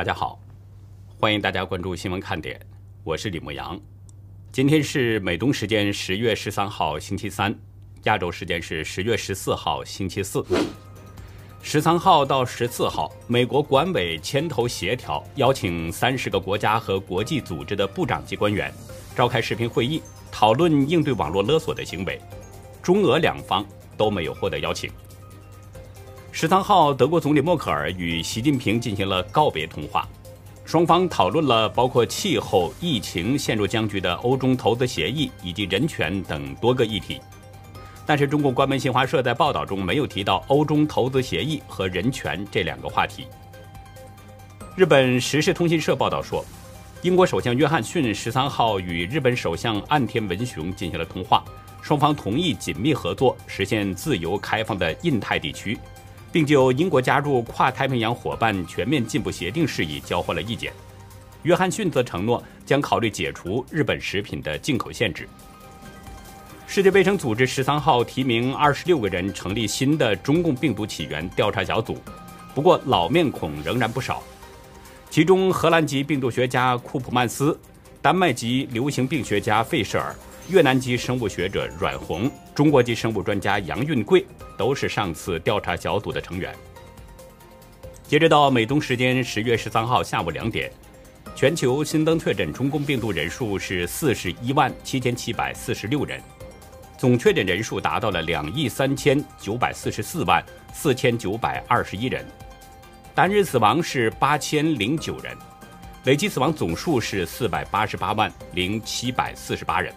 大家好，欢迎大家关注新闻看点，我是李牧阳。今天是美东时间十月十三号星期三，亚洲时间是十月十四号星期四。十三号到十四号，美国管委牵头协调，邀请三十个国家和国际组织的部长级官员召开视频会议，讨论应对网络勒索的行为。中俄两方都没有获得邀请。十三号，德国总理默克尔与习近平进行了告别通话，双方讨论了包括气候、疫情陷入僵局的欧中投资协议以及人权等多个议题。但是，中国官媒新华社在报道中没有提到欧中投资协议和人权这两个话题。日本时事通信社报道说，英国首相约翰逊十三号与日本首相岸田文雄进行了通话，双方同意紧密合作，实现自由开放的印太地区。并就英国加入跨太平洋伙伴全面进步协定事宜交换了意见。约翰逊则承诺将考虑解除日本食品的进口限制。世界卫生组织十三号提名二十六个人成立新的中共病毒起源调查小组，不过老面孔仍然不少，其中荷兰籍病毒学家库普曼斯、丹麦籍流行病学家费舍尔。越南籍生物学者阮红、中国籍生物专家杨运贵都是上次调查小组的成员。截止到美东时间十月十三号下午两点，全球新增确诊中共病毒人数是四十一万七千七百四十六人，总确诊人数达到了两亿三千九百四十四万四千九百二十一人，单日死亡是八千零九人，累计死亡总数是四百八十八万零七百四十八人。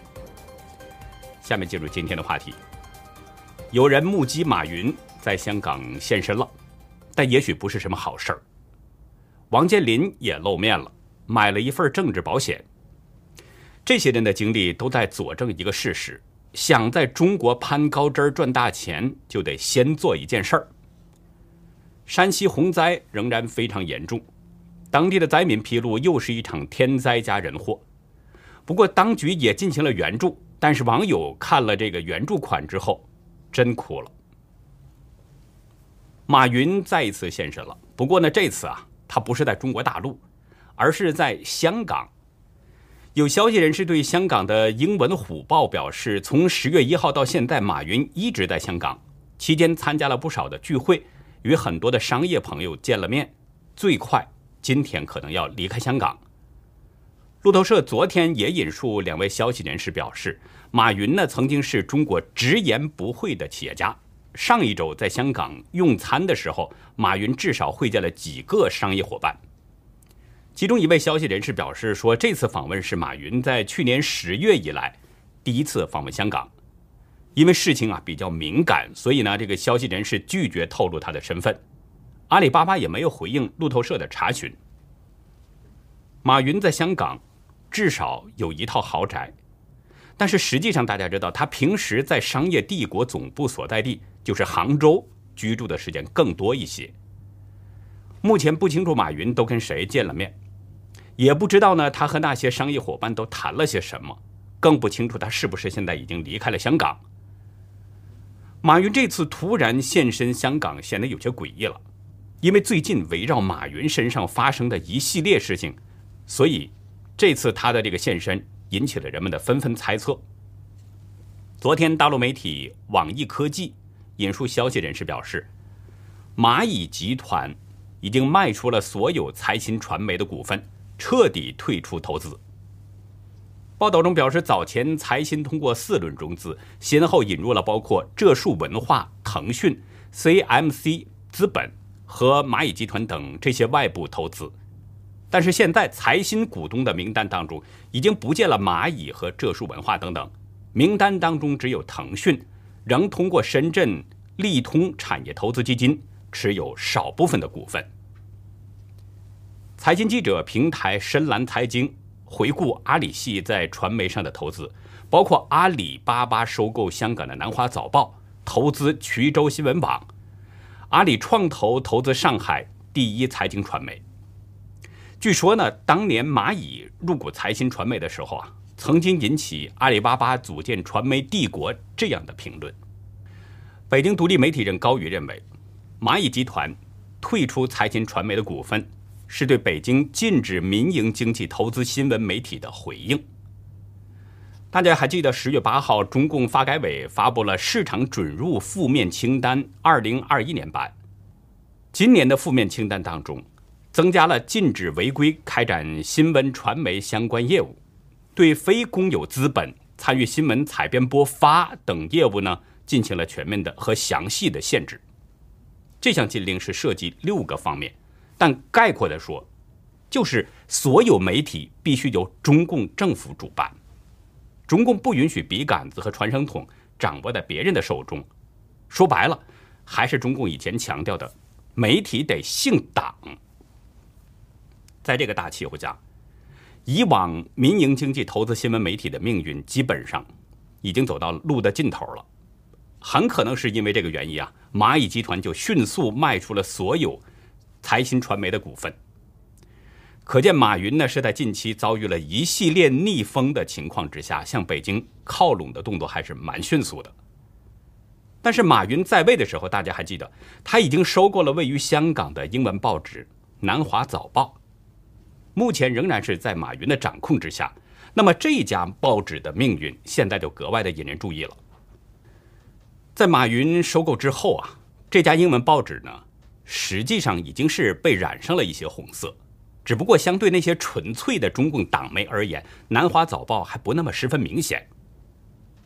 下面进入今天的话题。有人目击马云在香港现身了，但也许不是什么好事儿。王健林也露面了，买了一份政治保险。这些人的经历都在佐证一个事实：想在中国攀高枝儿赚大钱，就得先做一件事儿。山西洪灾仍然非常严重，当地的灾民披露，又是一场天灾加人祸。不过，当局也进行了援助。但是网友看了这个援助款之后，真哭了。马云再一次现身了，不过呢，这次啊，他不是在中国大陆，而是在香港。有消息人士对香港的英文虎报表示，从十月一号到现在，马云一直在香港，期间参加了不少的聚会，与很多的商业朋友见了面，最快今天可能要离开香港。路透社昨天也引述两位消息人士表示，马云呢曾经是中国直言不讳的企业家。上一周在香港用餐的时候，马云至少会见了几个商业伙伴。其中一位消息人士表示说，这次访问是马云在去年十月以来第一次访问香港。因为事情啊比较敏感，所以呢这个消息人士拒绝透露他的身份。阿里巴巴也没有回应路透社的查询。马云在香港。至少有一套豪宅，但是实际上大家知道，他平时在商业帝国总部所在地就是杭州居住的时间更多一些。目前不清楚马云都跟谁见了面，也不知道呢他和那些商业伙伴都谈了些什么，更不清楚他是不是现在已经离开了香港。马云这次突然现身香港，显得有些诡异了，因为最近围绕马云身上发生的一系列事情，所以。这次他的这个现身引起了人们的纷纷猜测。昨天，大陆媒体网易科技引述消息人士表示，蚂蚁集团已经卖出了所有财新传媒的股份，彻底退出投资。报道中表示，早前财新通过四轮融资，先后引入了包括浙数文化、腾讯、CMC 资本和蚂蚁集团等这些外部投资。但是现在财新股东的名单当中已经不见了蚂蚁和浙数文化等等，名单当中只有腾讯，仍通过深圳利通产业投资基金持有少部分的股份。财经记者平台深蓝财经回顾阿里系在传媒上的投资，包括阿里巴巴收购香港的南华早报，投资衢州新闻网，阿里创投投资上海第一财经传媒。据说呢，当年蚂蚁入股财新传媒的时候啊，曾经引起阿里巴巴组建传媒帝国这样的评论。北京独立媒体人高宇认为，蚂蚁集团退出财新传媒的股份，是对北京禁止民营经济投资新闻媒体的回应。大家还记得十月八号，中共发改委发布了市场准入负面清单（二零二一年版）。今年的负面清单当中，增加了禁止违规开展新闻传媒相关业务，对非公有资本参与新闻采编播发等业务呢，进行了全面的和详细的限制。这项禁令是涉及六个方面，但概括的说，就是所有媒体必须由中共政府主办。中共不允许笔杆子和传声筒掌握在别人的手中，说白了，还是中共以前强调的，媒体得姓党。在这个大气候下，以往民营经济投资新闻媒体的命运基本上已经走到路的尽头了。很可能是因为这个原因啊，蚂蚁集团就迅速卖出了所有财新传媒的股份。可见，马云呢是在近期遭遇了一系列逆风的情况之下，向北京靠拢的动作还是蛮迅速的。但是，马云在位的时候，大家还记得，他已经收购了位于香港的英文报纸《南华早报》，目前仍然是在马云的掌控之下。那么，这家报纸的命运现在就格外的引人注意了。在马云收购之后啊，这家英文报纸呢，实际上已经是被染上了一些红色。只不过，相对那些纯粹的中共党媒而言，《南华早报》还不那么十分明显。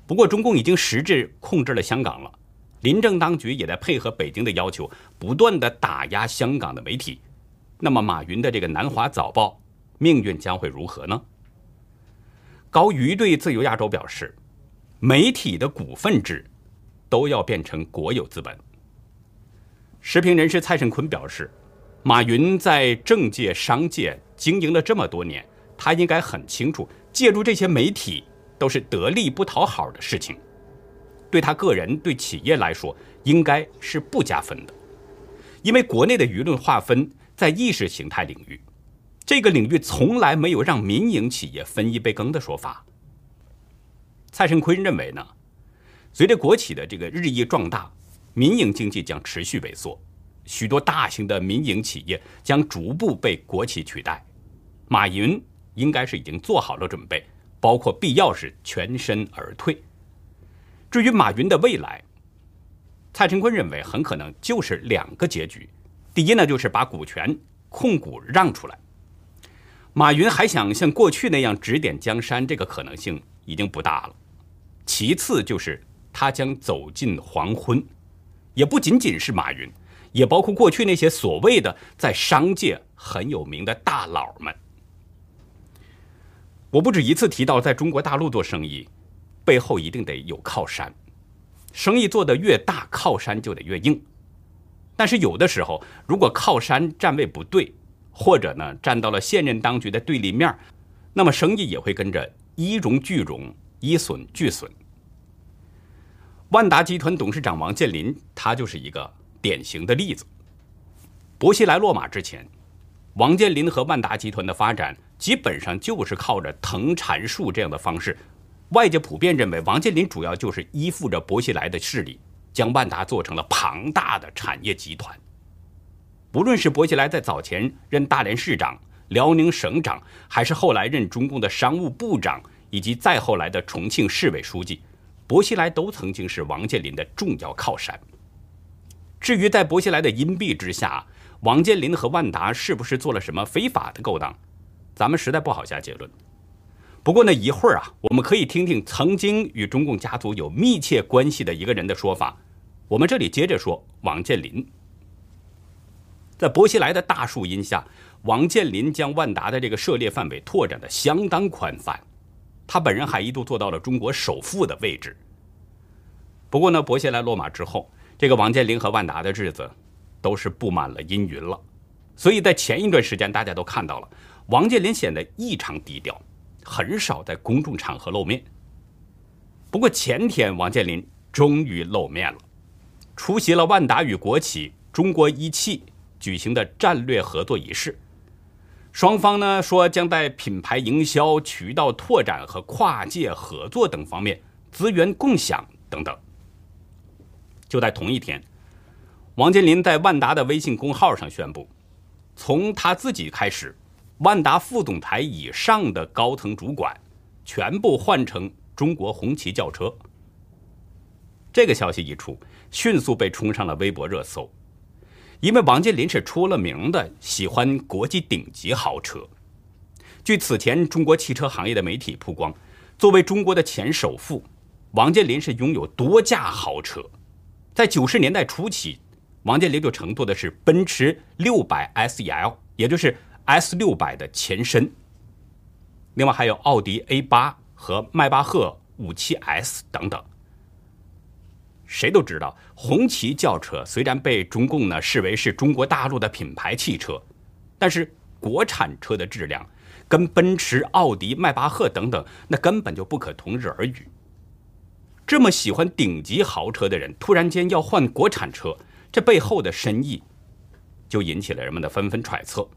不过，中共已经实质控制了香港了，林政当局也在配合北京的要求，不断的打压香港的媒体。那么，马云的这个《南华早报》命运将会如何呢？高瑜对自由亚洲表示，媒体的股份制都要变成国有资本。时评人士蔡胜坤表示。马云在政界、商界经营了这么多年，他应该很清楚，借助这些媒体都是得利不讨好的事情，对他个人、对企业来说，应该是不加分的。因为国内的舆论划分在意识形态领域，这个领域从来没有让民营企业分一杯羹的说法。蔡胜坤认为呢，随着国企的这个日益壮大，民营经济将持续萎缩。许多大型的民营企业将逐步被国企取代，马云应该是已经做好了准备，包括必要时全身而退。至于马云的未来，蔡成坤认为很可能就是两个结局：第一呢，就是把股权控股让出来；马云还想像过去那样指点江山，这个可能性已经不大了。其次就是他将走进黄昏，也不仅仅是马云。也包括过去那些所谓的在商界很有名的大佬们。我不止一次提到，在中国大陆做生意，背后一定得有靠山，生意做得越大，靠山就得越硬。但是有的时候，如果靠山站位不对，或者呢站到了现任当局的对立面，那么生意也会跟着一荣俱荣，一损俱损。万达集团董事长王健林，他就是一个。典型的例子。薄熙来落马之前，王健林和万达集团的发展基本上就是靠着藤缠树这样的方式。外界普遍认为，王健林主要就是依附着薄熙来的势力，将万达做成了庞大的产业集团。无论是薄熙来在早前任大连市长、辽宁省长，还是后来任中共的商务部长，以及再后来的重庆市委书记，薄熙来都曾经是王健林的重要靠山。至于在薄熙来的荫庇之下，王健林和万达是不是做了什么非法的勾当，咱们实在不好下结论。不过呢，一会儿啊，我们可以听听曾经与中共家族有密切关系的一个人的说法。我们这里接着说王健林。在薄熙来的大树荫下，王健林将万达的这个涉猎范围拓展的相当宽泛，他本人还一度做到了中国首富的位置。不过呢，薄熙来落马之后。这个王健林和万达的日子都是布满了阴云了，所以在前一段时间，大家都看到了王健林显得异常低调，很少在公众场合露面。不过前天，王健林终于露面了，出席了万达与国企中国一汽举行的战略合作仪式。双方呢说将在品牌营销、渠道拓展和跨界合作等方面资源共享等等。就在同一天，王健林在万达的微信公号上宣布，从他自己开始，万达副总裁以上的高层主管全部换成中国红旗轿车。这个消息一出，迅速被冲上了微博热搜，因为王健林是出了名的喜欢国际顶级豪车。据此前中国汽车行业的媒体曝光，作为中国的前首富，王健林是拥有多架豪车。在九十年代初期，王健林就乘坐的是奔驰六百 SEL，也就是 S 六百的前身。另外还有奥迪 A 八和迈巴赫五七 S 等等。谁都知道，红旗轿车虽然被中共呢视为是中国大陆的品牌汽车，但是国产车的质量跟奔驰、奥迪、迈巴赫等等那根本就不可同日而语。这么喜欢顶级豪车的人，突然间要换国产车，这背后的深意就引起了人们的纷纷揣测。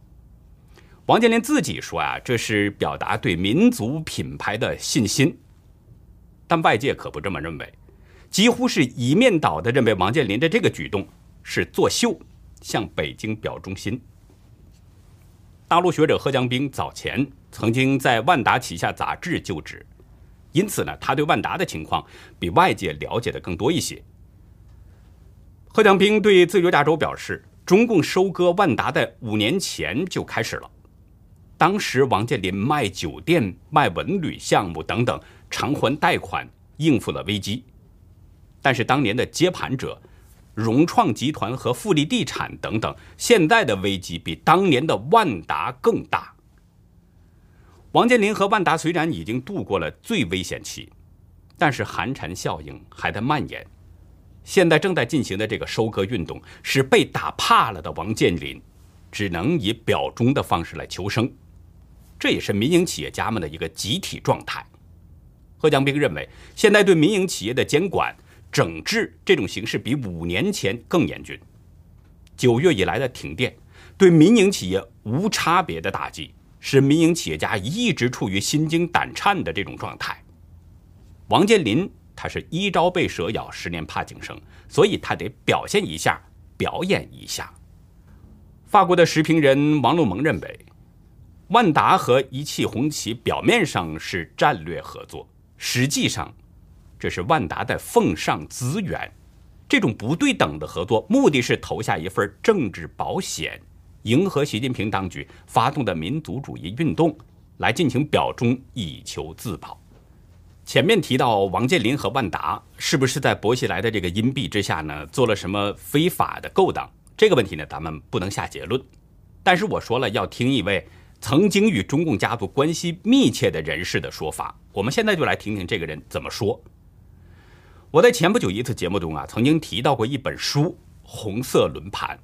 王健林自己说啊，这是表达对民族品牌的信心，但外界可不这么认为。几乎是一面倒的认为王健林的这个举动是作秀，向北京表忠心。大陆学者贺江兵早前曾经在万达旗下杂志就职，因此呢，他对万达的情况比外界了解的更多一些。贺江兵对自由亚洲表示，中共收割万达的五年前就开始了，当时王健林卖酒店、卖文旅项目等等，偿还贷款，应付了危机。但是当年的接盘者，融创集团和富力地产等等，现在的危机比当年的万达更大。王健林和万达虽然已经度过了最危险期，但是寒蝉效应还在蔓延。现在正在进行的这个收割运动，使被打怕了的王健林，只能以表忠的方式来求生。这也是民营企业家们的一个集体状态。贺江兵认为，现在对民营企业的监管。整治这种形式比五年前更严峻。九月以来的停电，对民营企业无差别的打击，使民营企业家一直处于心惊胆颤的这种状态。王健林他是一朝被蛇咬，十年怕井绳，所以他得表现一下，表演一下。法国的时评人王路蒙认为，万达和一汽红旗表面上是战略合作，实际上。这是万达的奉上资源，这种不对等的合作，目的是投下一份政治保险，迎合习近平当局发动的民族主义运动，来进行表忠，以求自保。前面提到王健林和万达是不是在薄熙来的这个荫庇之下呢，做了什么非法的勾当？这个问题呢，咱们不能下结论。但是我说了，要听一位曾经与中共家族关系密切的人士的说法。我们现在就来听听这个人怎么说。我在前不久一次节目中啊，曾经提到过一本书《红色轮盘》，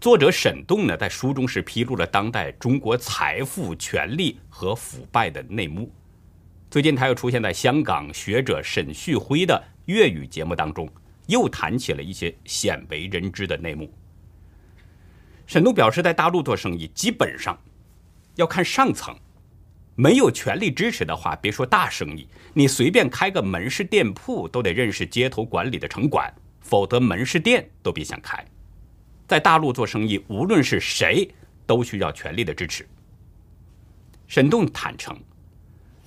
作者沈栋呢，在书中是披露了当代中国财富、权力和腐败的内幕。最近他又出现在香港学者沈旭辉的粤语节目当中，又谈起了一些鲜为人知的内幕。沈栋表示，在大陆做生意，基本上要看上层。没有权力支持的话，别说大生意，你随便开个门市店铺都得认识街头管理的城管，否则门市店都别想开。在大陆做生意，无论是谁，都需要权力的支持。沈栋坦诚，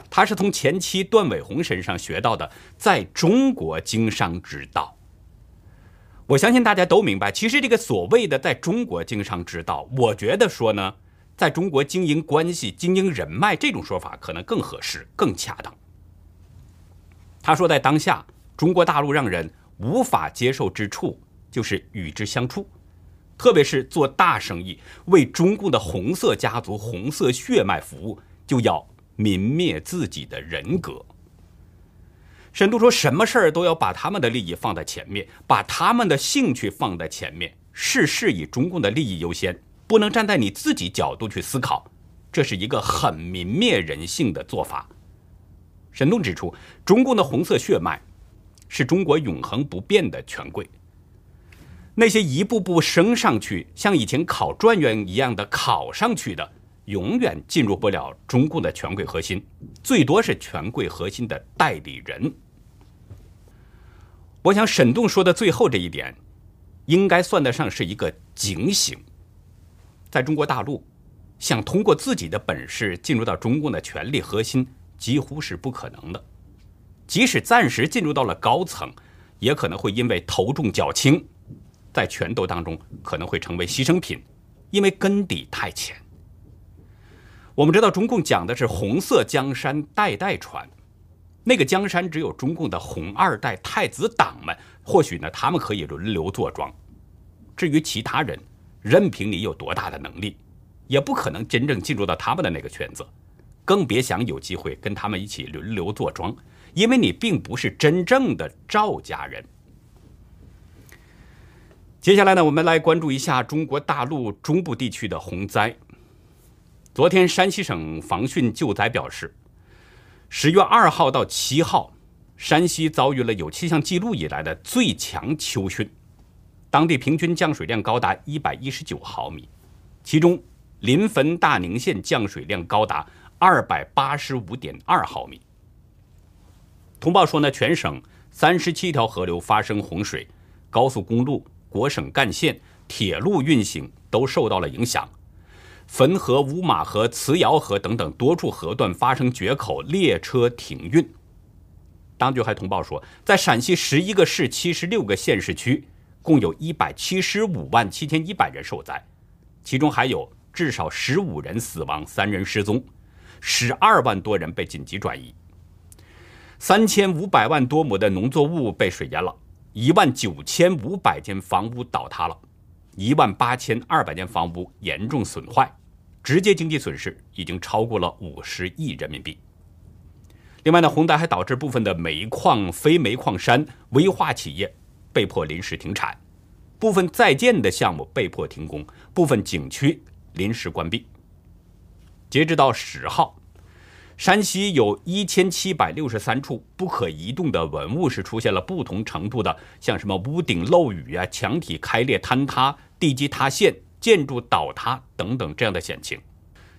他是从前妻段伟红身上学到的在中国经商之道。我相信大家都明白，其实这个所谓的在中国经商之道，我觉得说呢。在中国经营关系、经营人脉，这种说法可能更合适、更恰当。他说，在当下中国大陆让人无法接受之处，就是与之相处，特别是做大生意，为中共的红色家族、红色血脉服务，就要泯灭自己的人格。沈度说，什么事儿都要把他们的利益放在前面，把他们的兴趣放在前面，事事以中共的利益优先。不能站在你自己角度去思考，这是一个很泯灭人性的做法。沈栋指出，中共的红色血脉是中国永恒不变的权贵，那些一步步升上去，像以前考状元一样的考上去的，永远进入不了中共的权贵核心，最多是权贵核心的代理人。我想，沈栋说的最后这一点，应该算得上是一个警醒。在中国大陆，想通过自己的本事进入到中共的权力核心，几乎是不可能的。即使暂时进入到了高层，也可能会因为头重脚轻，在权斗当中可能会成为牺牲品，因为根底太浅。我们知道，中共讲的是红色江山代代传，那个江山只有中共的红二代太子党们，或许呢，他们可以轮流坐庄。至于其他人，任凭你有多大的能力，也不可能真正进入到他们的那个圈子，更别想有机会跟他们一起轮流坐庄，因为你并不是真正的赵家人。接下来呢，我们来关注一下中国大陆中部地区的洪灾。昨天，山西省防汛救灾表示，十月二号到七号，山西遭遇了有气象记录以来的最强秋汛，当地平均降水量高达一百一十九毫米，其中临汾大宁县降水量高达二百八十五点二毫米。通报说呢，全省三十七条河流发生洪水，高速公路、国省干线、铁路运行都受到了影响。汾河、五马河、磁窑河等等多处河段发生决口，列车停运。当局还通报说，在陕西十一个市、七十六个县市区，共有一百七十五万七千一百人受灾，其中还有至少十五人死亡、三人失踪，十二万多人被紧急转移，三千五百万多亩的农作物被水淹了，一万九千五百间房屋倒塌了。一万八千二百间房屋严重损坏，直接经济损失已经超过了五十亿人民币。另外呢，洪灾还导致部分的煤矿、非煤矿山、危化企业被迫临时停产，部分在建的项目被迫停工，部分景区临时关闭。截止到十号，山西有一千七百六十三处不可移动的文物是出现了不同程度的，像什么屋顶漏雨啊、墙体开裂坍塌。地基塌陷、建筑倒塌等等这样的险情，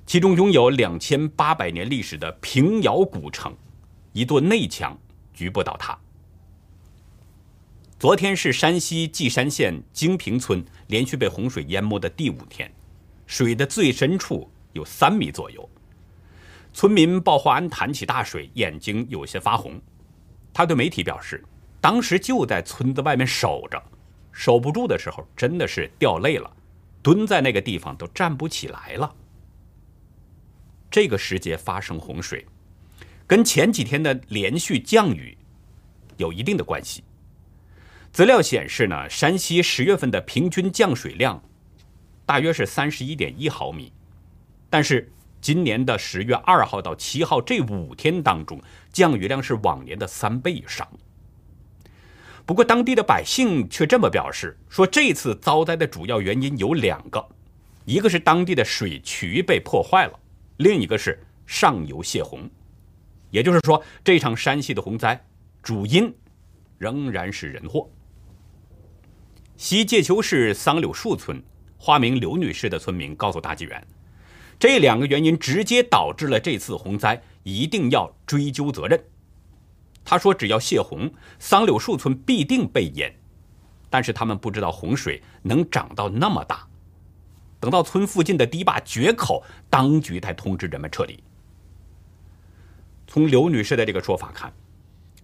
其中拥有两千八百年历史的平遥古城，一座内墙局部倒塌。昨天是山西稷山县金平村连续被洪水淹没的第五天，水的最深处有三米左右。村民鲍华安谈起大水，眼睛有些发红。他对媒体表示，当时就在村子外面守着。守不住的时候，真的是掉泪了，蹲在那个地方都站不起来了。这个时节发生洪水，跟前几天的连续降雨有一定的关系。资料显示呢，山西十月份的平均降水量大约是三十一点一毫米，但是今年的十月二号到七号这五天当中，降雨量是往年的三倍以上。不过，当地的百姓却这么表示：说这次遭灾的主要原因有两个，一个是当地的水渠被破坏了，另一个是上游泄洪。也就是说，这场山西的洪灾主因仍然是人祸。西界丘市桑柳树村化名刘女士的村民告诉大纪元，这两个原因直接导致了这次洪灾，一定要追究责任。他说：“只要泄洪，桑柳树村必定被淹。但是他们不知道洪水能涨到那么大。等到村附近的堤坝决口，当局才通知人们撤离。”从刘女士的这个说法看，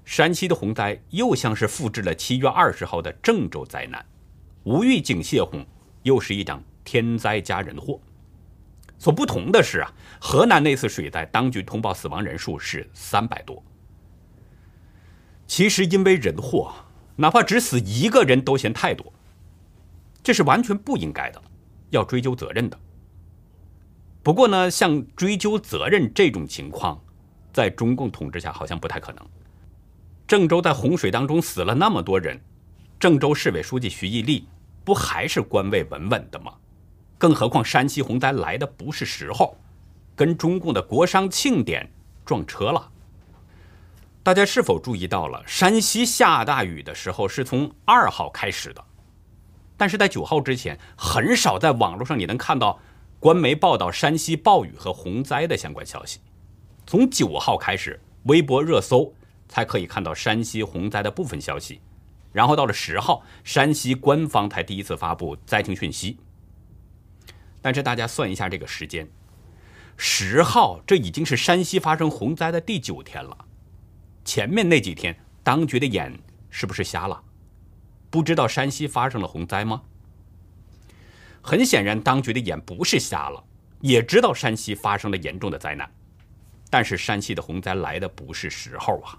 山西的洪灾又像是复制了七月二十号的郑州灾难，无预警泄洪，又是一场天灾加人祸。所不同的是啊，河南那次水灾，当局通报死亡人数是三百多。其实，因为人祸，哪怕只死一个人都嫌太多，这是完全不应该的，要追究责任的。不过呢，像追究责任这种情况，在中共统治下好像不太可能。郑州在洪水当中死了那么多人，郑州市委书记徐毅立不还是官位稳稳的吗？更何况山西洪灾来的不是时候，跟中共的国殇庆典撞车了。大家是否注意到了，山西下大雨的时候是从二号开始的，但是在九号之前，很少在网络上你能看到官媒报道山西暴雨和洪灾的相关消息。从九号开始，微博热搜才可以看到山西洪灾的部分消息，然后到了十号，山西官方才第一次发布灾情讯息。但是大家算一下这个时间，十号这已经是山西发生洪灾的第九天了。前面那几天，当局的眼是不是瞎了？不知道山西发生了洪灾吗？很显然，当局的眼不是瞎了，也知道山西发生了严重的灾难。但是山西的洪灾来的不是时候啊，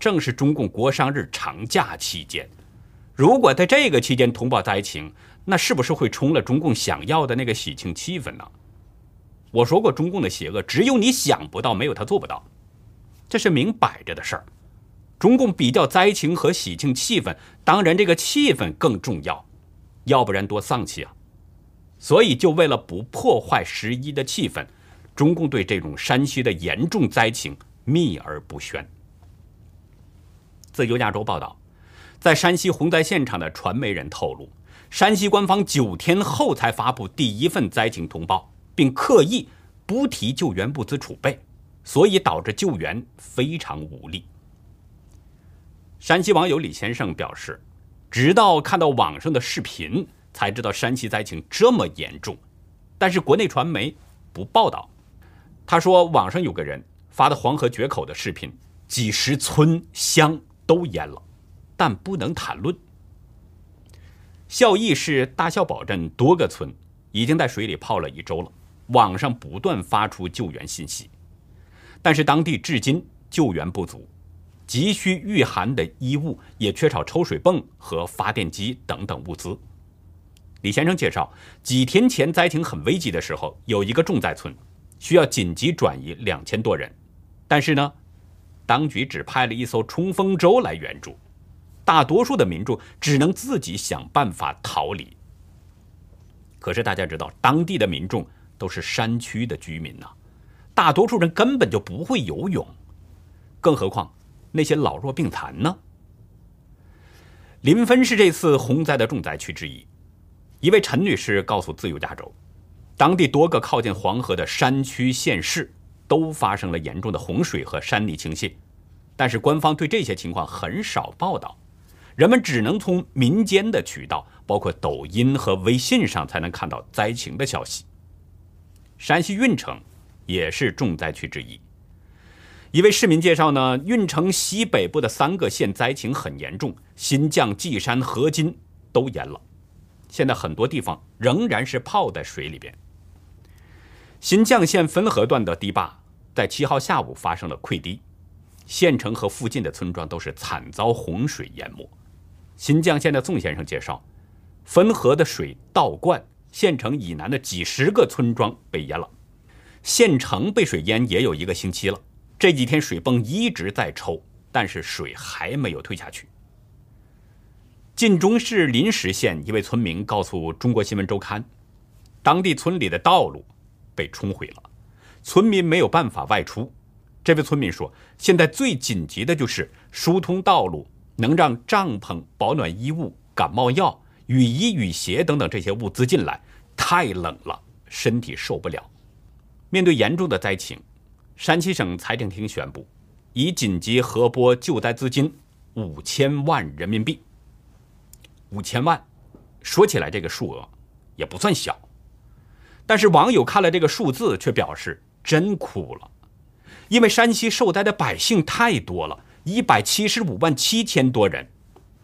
正是中共国商日长假期间。如果在这个期间通报灾情，那是不是会冲了中共想要的那个喜庆气氛呢？我说过，中共的邪恶只有你想不到，没有他做不到，这是明摆着的事儿。中共比较灾情和喜庆气氛，当然这个气氛更重要，要不然多丧气啊！所以就为了不破坏十一的气氛。中共对这种山西的严重灾情秘而不宣。自由亚洲报道，在山西洪灾现场的传媒人透露，山西官方九天后才发布第一份灾情通报，并刻意不提救援物资储备，所以导致救援非常无力。山西网友李先生表示，直到看到网上的视频，才知道山西灾情这么严重，但是国内传媒不报道。他说：“网上有个人发的黄河决口的视频，几十村乡都淹了，但不能谈论。孝义市大孝堡镇多个村已经在水里泡了一周了，网上不断发出救援信息，但是当地至今救援不足，急需御寒的衣物，也缺少抽水泵和发电机等等物资。”李先生介绍，几天前灾情很危急的时候，有一个重灾村。需要紧急转移两千多人，但是呢，当局只派了一艘冲锋舟来援助，大多数的民众只能自己想办法逃离。可是大家知道，当地的民众都是山区的居民呐，大多数人根本就不会游泳，更何况那些老弱病残呢？临汾是这次洪灾的重灾区之一，一位陈女士告诉自由亚洲。当地多个靠近黄河的山区县市都发生了严重的洪水和山泥倾泻，但是官方对这些情况很少报道，人们只能从民间的渠道，包括抖音和微信上才能看到灾情的消息。山西运城也是重灾区之一。一位市民介绍呢，运城西北部的三个县灾情很严重，新绛、稷山、河津都淹了，现在很多地方仍然是泡在水里边。新绛县汾河段的堤坝在七号下午发生了溃堤，县城和附近的村庄都是惨遭洪水淹没。新绛县的宋先生介绍，汾河的水倒灌，县城以南的几十个村庄被淹了。县城被水淹也有一个星期了，这几天水泵一直在抽，但是水还没有退下去。晋中市临石县一位村民告诉中国新闻周刊，当地村里的道路。被冲毁了，村民没有办法外出。这位村民说：“现在最紧急的就是疏通道路，能让帐篷、保暖衣物、感冒药、雨衣、雨鞋等等这些物资进来。太冷了，身体受不了。”面对严重的灾情，山西省财政厅宣布，已紧急核拨救灾资金五千万人民币。五千万，说起来这个数额也不算小。但是网友看了这个数字，却表示真哭了，因为山西受灾的百姓太多了，一百七十五万七千多人，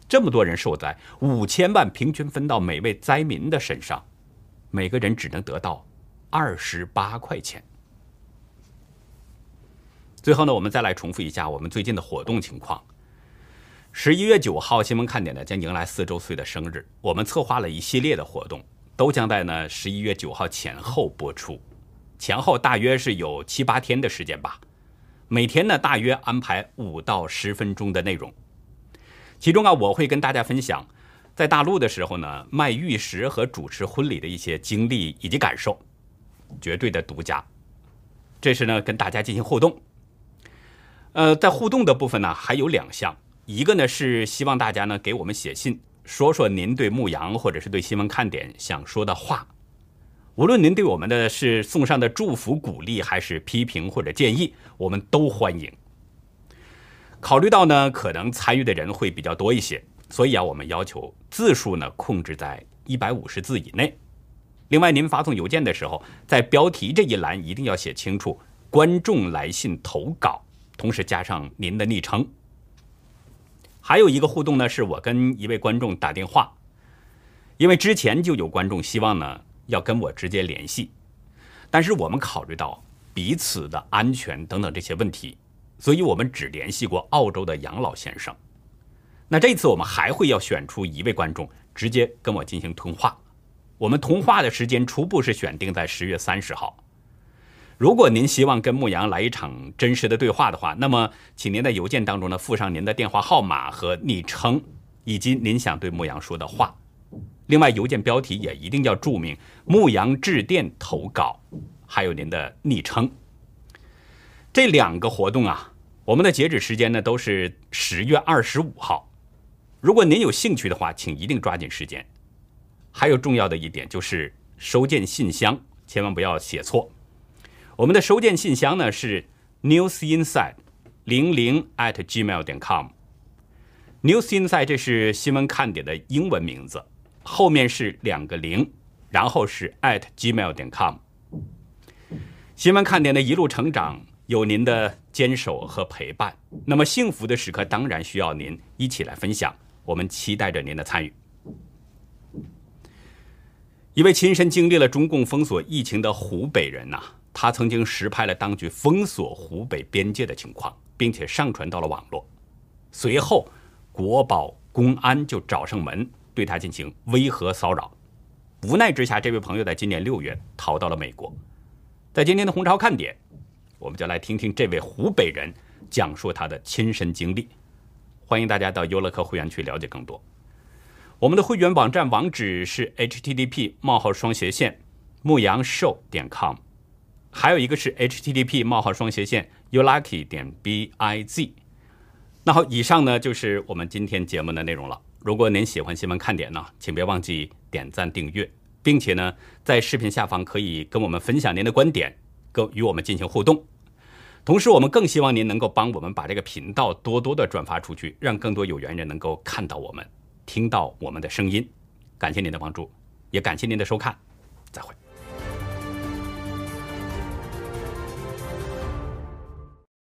这么多人受灾，五千万平均分到每位灾民的身上，每个人只能得到二十八块钱。最后呢，我们再来重复一下我们最近的活动情况。十一月九号，新闻看点呢将迎来四周岁的生日，我们策划了一系列的活动。都将在呢十一月九号前后播出，前后大约是有七八天的时间吧。每天呢大约安排五到十分钟的内容，其中啊我会跟大家分享在大陆的时候呢卖玉石和主持婚礼的一些经历以及感受，绝对的独家。这是呢跟大家进行互动。呃，在互动的部分呢还有两项，一个呢是希望大家呢给我们写信。说说您对牧羊或者是对新闻看点想说的话，无论您对我们的是送上的祝福、鼓励，还是批评或者建议，我们都欢迎。考虑到呢，可能参与的人会比较多一些，所以啊，我们要求字数呢控制在一百五十字以内。另外，您发送邮件的时候，在标题这一栏一定要写清楚“观众来信投稿”，同时加上您的昵称。还有一个互动呢，是我跟一位观众打电话，因为之前就有观众希望呢要跟我直接联系，但是我们考虑到彼此的安全等等这些问题，所以我们只联系过澳洲的杨老先生。那这次我们还会要选出一位观众，直接跟我进行通话。我们通话的时间初步是选定在十月三十号。如果您希望跟牧羊来一场真实的对话的话，那么请您在邮件当中呢附上您的电话号码和昵称，以及您想对牧羊说的话。另外，邮件标题也一定要注明“牧羊致电投稿”，还有您的昵称。这两个活动啊，我们的截止时间呢都是十月二十五号。如果您有兴趣的话，请一定抓紧时间。还有重要的一点就是收件信箱，千万不要写错。我们的收件信箱呢是 newsinside 零零 at gmail 点 com。newsinside 这是新闻看点的英文名字，后面是两个零，然后是 at gmail 点 com。新闻看点的一路成长有您的坚守和陪伴，那么幸福的时刻当然需要您一起来分享。我们期待着您的参与。一位亲身经历了中共封锁疫情的湖北人呐，他曾经实拍了当局封锁湖北边界的情况，并且上传到了网络。随后，国保公安就找上门，对他进行威吓骚扰。无奈之下，这位朋友在今年六月逃到了美国。在今天的红潮看点，我们就来听听这位湖北人讲述他的亲身经历。欢迎大家到优乐客会员区了解更多。我们的会员网站网址是 http: 冒号双斜线牧羊兽点 com，还有一个是 http: 冒号双斜线 youlucky 点 biz。那好，以上呢就是我们今天节目的内容了。如果您喜欢新闻看点呢，请别忘记点赞订阅，并且呢在视频下方可以跟我们分享您的观点，跟与我们进行互动。同时，我们更希望您能够帮我们把这个频道多多的转发出去，让更多有缘人能够看到我们。听到我们的声音，感谢您的帮助，也感谢您的收看，再会。